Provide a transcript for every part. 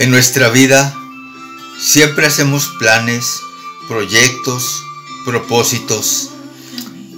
En nuestra vida siempre hacemos planes, proyectos, propósitos.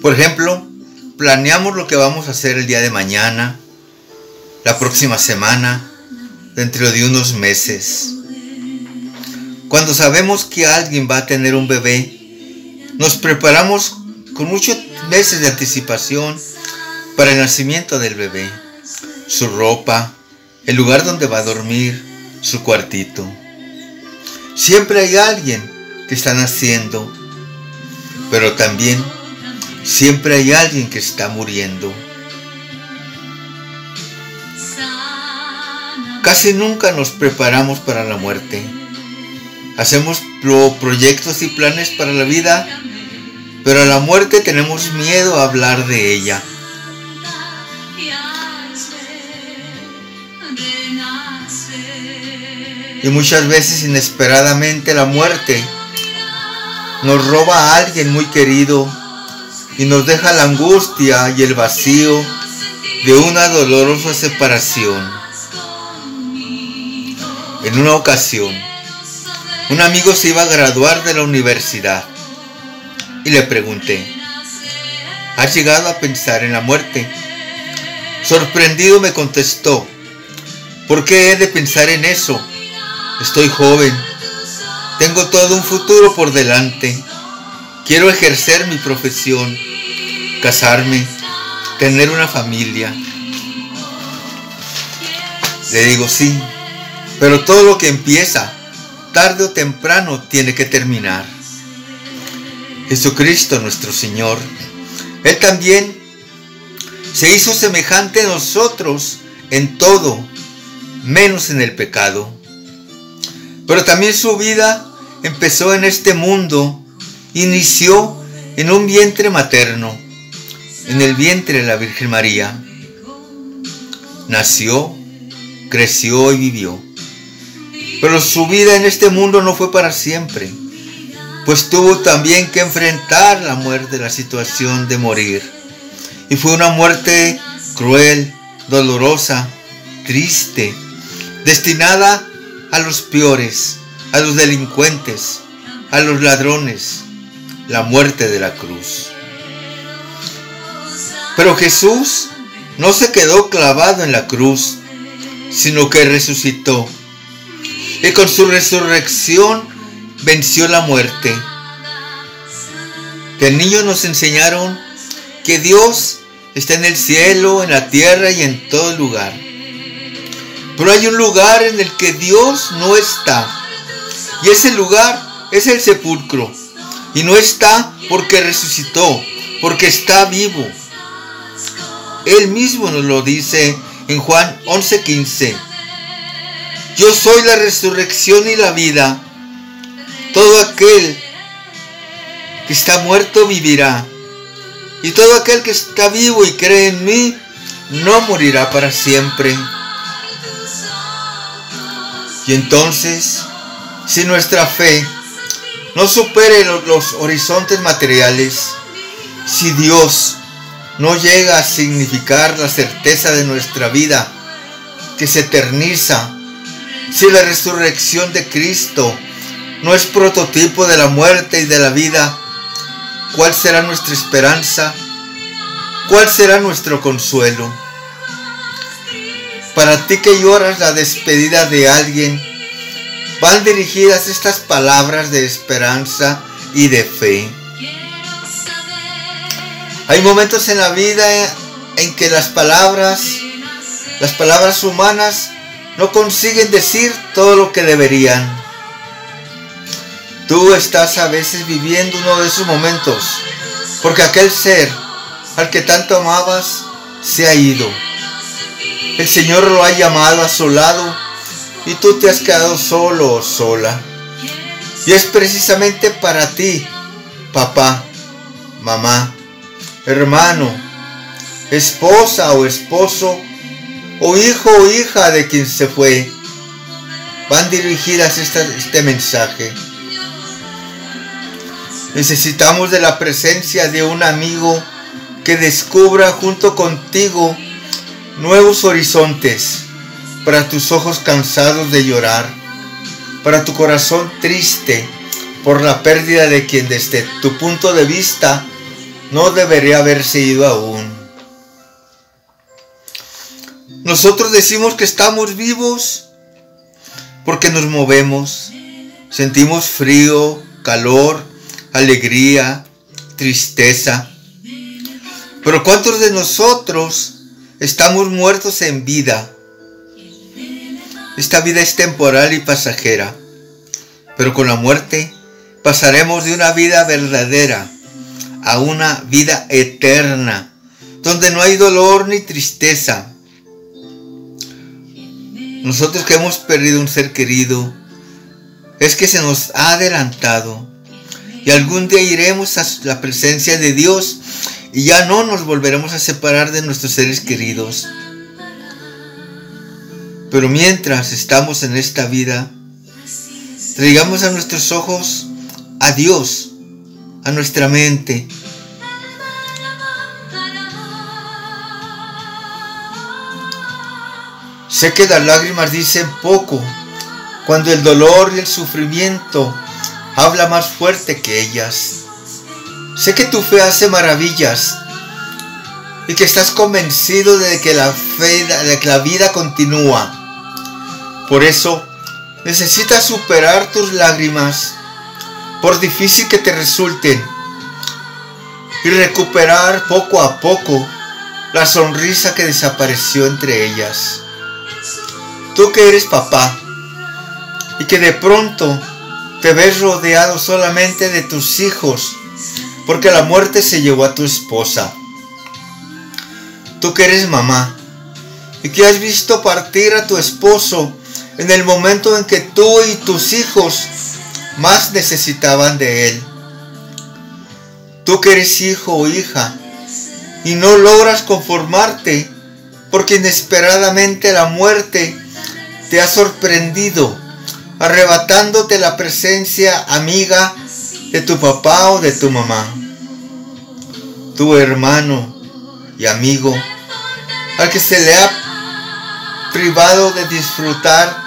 Por ejemplo, planeamos lo que vamos a hacer el día de mañana, la próxima semana, dentro de unos meses. Cuando sabemos que alguien va a tener un bebé, nos preparamos con muchos meses de anticipación para el nacimiento del bebé, su ropa, el lugar donde va a dormir, su cuartito. Siempre hay alguien que está naciendo, pero también siempre hay alguien que está muriendo. Casi nunca nos preparamos para la muerte. Hacemos proyectos y planes para la vida, pero a la muerte tenemos miedo a hablar de ella. Y muchas veces inesperadamente la muerte nos roba a alguien muy querido y nos deja la angustia y el vacío de una dolorosa separación. En una ocasión, un amigo se iba a graduar de la universidad y le pregunté, ¿has llegado a pensar en la muerte? Sorprendido me contestó, ¿por qué he de pensar en eso? Estoy joven, tengo todo un futuro por delante, quiero ejercer mi profesión, casarme, tener una familia. Le digo sí, pero todo lo que empieza, tarde o temprano, tiene que terminar. Jesucristo nuestro Señor, Él también se hizo semejante a nosotros en todo, menos en el pecado. Pero también su vida empezó en este mundo, inició en un vientre materno en el vientre de la Virgen María. Nació, creció y vivió. Pero su vida en este mundo no fue para siempre, pues tuvo también que enfrentar la muerte, la situación de morir. Y fue una muerte cruel, dolorosa, triste, destinada a los peores, a los delincuentes, a los ladrones, la muerte de la cruz. Pero Jesús no se quedó clavado en la cruz, sino que resucitó. Y con su resurrección venció la muerte. De niños nos enseñaron que Dios está en el cielo, en la tierra y en todo lugar. Pero hay un lugar en el que Dios no está. Y ese lugar es el sepulcro. Y no está porque resucitó, porque está vivo. Él mismo nos lo dice en Juan 11:15. Yo soy la resurrección y la vida. Todo aquel que está muerto vivirá. Y todo aquel que está vivo y cree en mí no morirá para siempre. Y entonces, si nuestra fe no supere los, horizontes materiales, si Dios no llega a significar la certeza de nuestra vida que se eterniza, si la resurrección de Cristo no es prototipo de la muerte y de la vida, ¿cuál será nuestra esperanza? ¿Cuál será nuestro consuelo? Para ti que lloras la despedida de alguien, van dirigidas estas palabras de esperanza y de fe. Hay momentos en la vida en que las palabras, las palabras humanas no consiguen decir todo lo que deberían. Tú estás a veces viviendo uno de esos momentos, porque aquel ser al que tanto amabas se ha ido. El Señor lo ha llamado a su lado y tú te has quedado solo o sola. Y es precisamente para ti, papá, mamá, hermano, esposa o esposo, o hijo o hija de quien se fue, van dirigidas este mensaje. Necesitamos de la presencia de un amigo que descubra junto contigo nuevos horizontes para tus ojos cansados de llorar. para tu corazón triste por la pérdida de quien desde tu punto de vista no debería haberse ido aún. Nosotros decimos que estamos vivos porque nos movemos, sentimos frío, calor, alegría, tristeza. Pero ¿cuántos de nosotros estamos muertos en vida? Esta vida es temporal y pasajera, pero con la muerte pasaremos de una vida verdadera a una vida eterna, donde no hay dolor ni tristeza. Nosotros que hemos perdido un ser querido, es que se nos ha adelantado y algún día iremos a la presencia de Dios y ya no nos volveremos a separar de nuestros seres queridos. Pero mientras estamos en esta vida, traigamos a nuestros ojos a Dios, a nuestra mente. Sé que las lágrimas dicen poco cuando el dolor y el sufrimiento habla más fuerte que ellas. Sé que tu fe hace maravillas y que estás convencido de que la fe, de que la vida continúa. Por eso necesitas superar tus lágrimas, por difícil que te resulten, y recuperar poco a poco la sonrisa que desapareció entre ellas. Tú que eres papá y que de pronto te ves rodeado solamente de tus hijos, porque la muerte se llevó a tu esposa. Tú que eres mamá y que has visto partir a tu esposo en el momento en que tú y tus hijos más necesitaban de Él. Tú que eres hijo o hija y no logras conformarte porque inesperadamente la muerte te ha sorprendido, arrebatándote la presencia amiga de tu papá o de tu mamá. Tu hermano y amigo, al que se le ha privado de disfrutar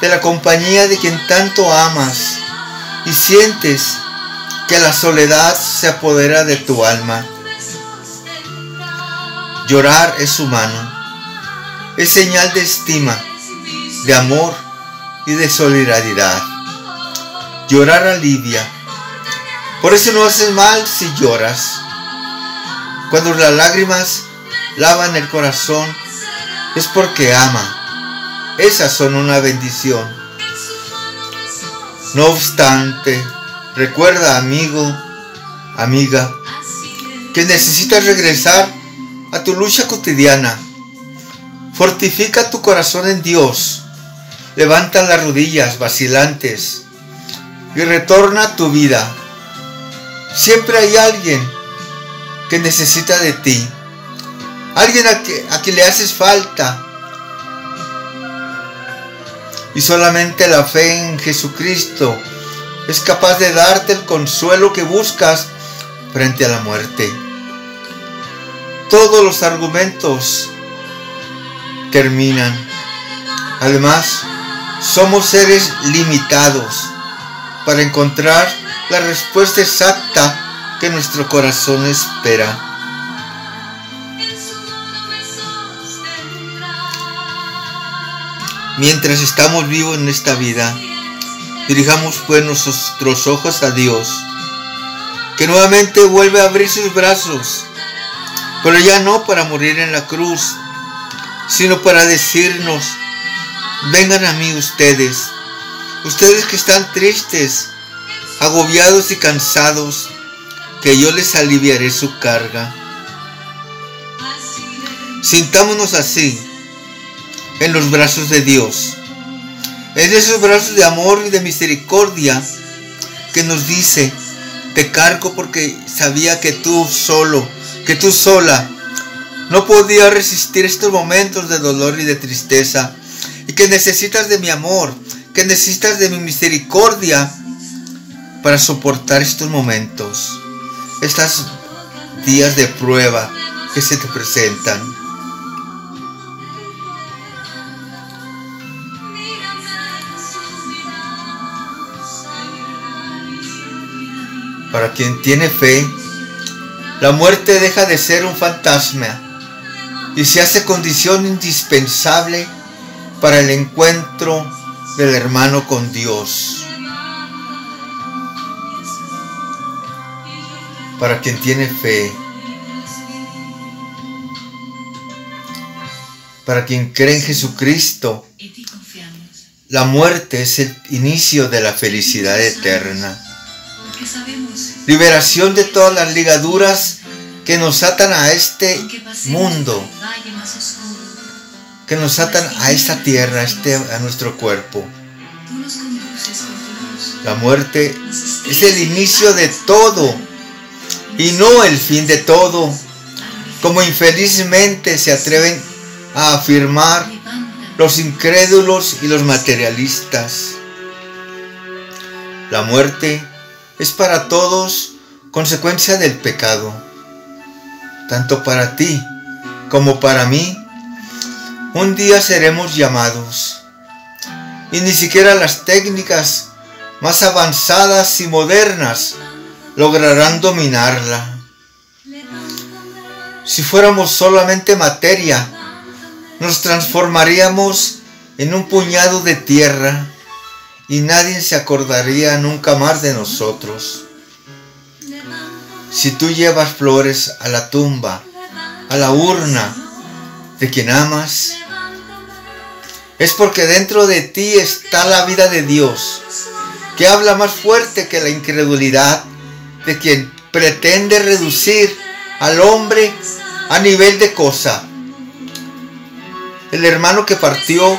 de la compañía de quien tanto amas y sientes que la soledad se apodera de tu alma. Llorar es humano, es señal de estima, de amor y de solidaridad. Llorar alivia. Por eso no haces mal si lloras. Cuando las lágrimas lavan el corazón es porque ama esas son una bendición. No obstante, recuerda amigo, amiga, que necesitas regresar a tu lucha cotidiana. Fortifica tu corazón en Dios. Levanta las rodillas vacilantes y retorna a tu vida. Siempre hay alguien que necesita de ti. Alguien a, que, a quien le haces falta y solamente la fe en Jesucristo es capaz de darte el consuelo que buscas frente a la muerte. Todos los argumentos terminan. Además, somos seres limitados para encontrar la respuesta exacta que nuestro corazón espera. Mientras estamos vivos en esta vida, dirijamos pues nuestros ojos a Dios, que nuevamente vuelve a abrir sus brazos, pero ya no para morir en la cruz, sino para decirnos, vengan a mí ustedes, ustedes que están tristes, agobiados y cansados, que yo les aliviaré su carga. Sintámonos así en los brazos de Dios. Es de esos brazos de amor y de misericordia que nos dice, te cargo porque sabía que tú solo, que tú sola, no podías resistir estos momentos de dolor y de tristeza y que necesitas de mi amor, que necesitas de mi misericordia para soportar estos momentos, estos días de prueba que se te presentan. Para quien tiene fe, la muerte deja de ser un fantasma y se hace condición indispensable para el encuentro del hermano con Dios. Para quien tiene fe, para quien cree en Jesucristo, la muerte es el inicio de la felicidad eterna. Liberación de todas las ligaduras que nos atan a este mundo, que nos atan a esta tierra, a, este, a nuestro cuerpo. La muerte es el inicio de todo y no el fin de todo, como infelizmente se atreven a afirmar los incrédulos y los materialistas. La muerte es para todos consecuencia del pecado, tanto para ti como para mí. Un día seremos llamados y ni siquiera las técnicas más avanzadas y modernas lograrán dominarla. Si fuéramos solamente materia, nos transformaríamos en un puñado de tierra y nadie se acordaría nunca más de nosotros. Si tú llevas flores a la tumba, a la urna de quien amas, es porque dentro de ti está la vida de Dios, que habla más fuerte que la incredulidad de quien pretende reducir al hombre a nivel de cosa el hermano que partió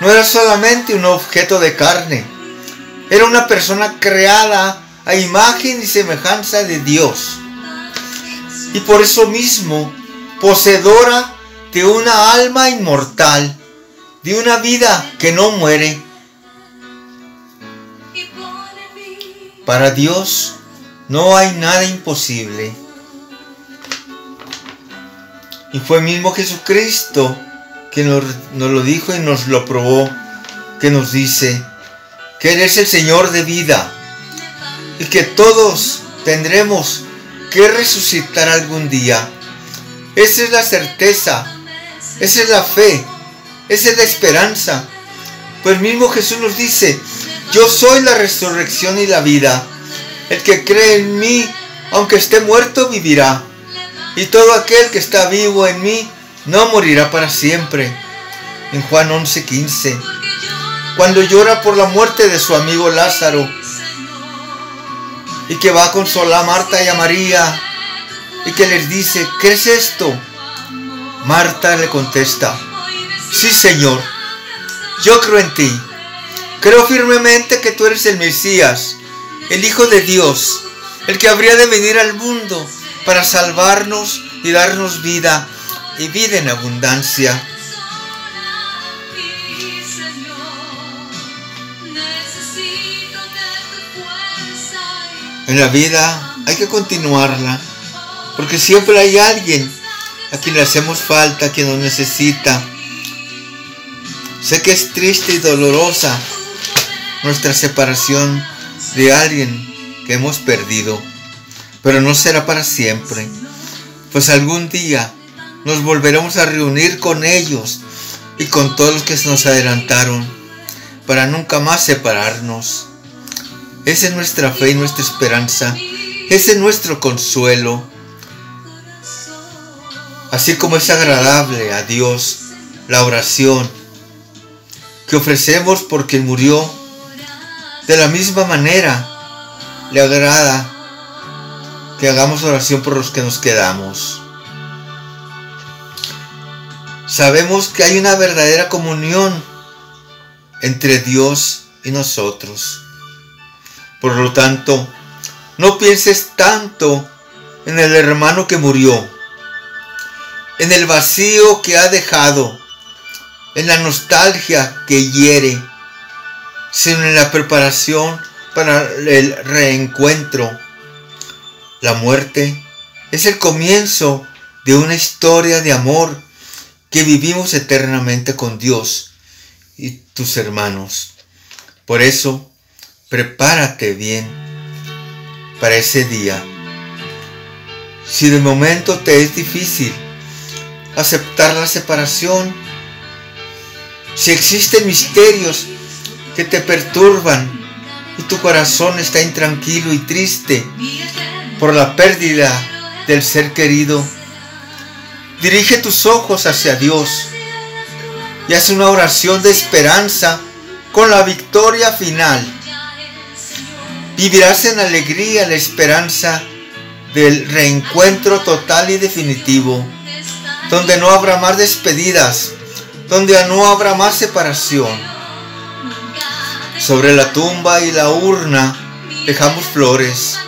no era solamente un objeto de carne, era una persona creada a imagen y semejanza de Dios. Y por eso mismo, poseedora de una alma inmortal, de una vida que no muere. Para Dios no hay nada imposible. Y fue mismo Jesucristo que nos, lo dijo y nos lo probó, que nos dice que Él es el Señor de vida y que todos tendremos que resucitar algún día. Esa es la certeza, esa es la fe, esa es la esperanza. Pues mismo Jesús nos dice, yo soy la resurrección y la vida. El que cree en mí, aunque esté muerto, vivirá. Y todo aquel que está vivo en mí, no morirá para siempre. En Juan 11:15, cuando llora por la muerte de su amigo Lázaro y que va a consolar a Marta y a María y que les dice, ¿qué es esto? Marta le contesta, sí Señor, yo creo en ti. Creo firmemente que tú eres el Mesías, el Hijo de Dios, el que habría de venir al mundo para salvarnos y darnos vida y vida en abundancia. En la vida hay que continuarla, porque siempre hay alguien a quien le hacemos falta, a quien nos necesita. Sé que es triste y dolorosa nuestra separación de alguien que hemos perdido, pero no será para siempre, pues algún día nos volveremos a reunir con ellos y con todos los que nos adelantaron para nunca más separarnos. Esa es nuestra fe y nuestra esperanza. Ese es nuestro consuelo. Así como es agradable a Dios la oración que ofrecemos por quien murió, de la misma manera le agrada que hagamos oración por los que nos quedamos sabemos que hay una verdadera comunión entre Dios y nosotros. Por lo tanto, no pienses tanto en el hermano que murió, en el vacío que ha dejado, en la nostalgia que hiere, sino en la preparación para el reencuentro. La muerte es el comienzo de una historia de amor que vivimos eternamente con Dios y tus hermanos. Por eso, prepárate bien para ese día. Si de momento te es difícil aceptar la separación, si existen misterios que te perturban y tu corazón está intranquilo y triste por la pérdida del ser querido, dirige tus ojos hacia Dios y haz una oración de esperanza con la victoria final. Vivirás en alegría la esperanza del reencuentro total y definitivo, donde no habrá más despedidas, donde no habrá más separación. Sobre la tumba y la urna dejamos flores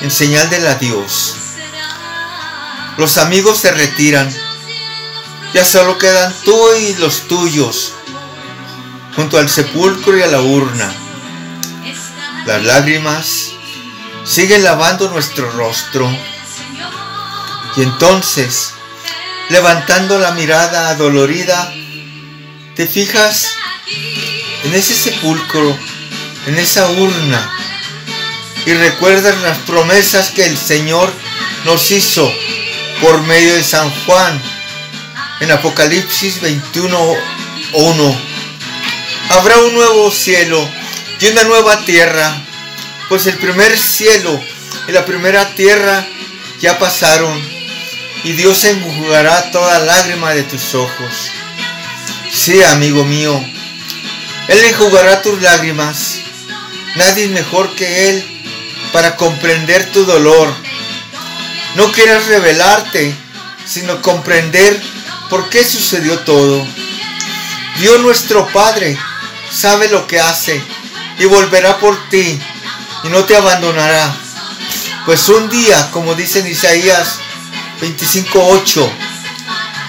en señal del adiós. Los amigos se retiran, ya solo quedan tú y los tuyos junto al sepulcro y a la urna. Las lágrimas siguen lavando nuestro rostro. Y entonces, levantando la mirada adolorida, te fijas en ese sepulcro, en esa urna, y recuerdas las promesas que el Señor nos hizo por medio de San Juan en Apocalipsis 21.1. Habrá un nuevo cielo y una nueva tierra, pues el primer cielo y la primera tierra ya pasaron, y Dios enjugará toda lágrima de tus ojos. Sí, amigo mío, Él enjugará tus lágrimas. Nadie es mejor que Él para comprender tu dolor. No quieras revelarte, sino comprender por qué sucedió todo. Dios nuestro Padre sabe lo que hace y volverá por ti y no te abandonará. Pues un día, como dice en Isaías 25:8,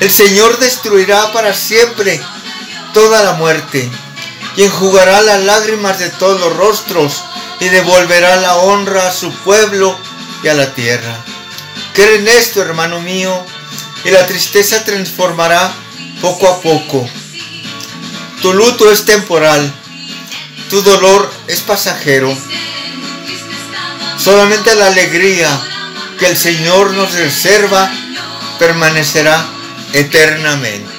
el Señor destruirá para siempre toda la muerte y enjugará las lágrimas de todos los rostros y devolverá la honra a su pueblo y a la tierra. Cree en esto, hermano mío, y la tristeza transformará poco a poco tu luto es temporal, tu dolor es pasajero. Solamente la alegría que el Señor nos reserva permanecerá eternamente.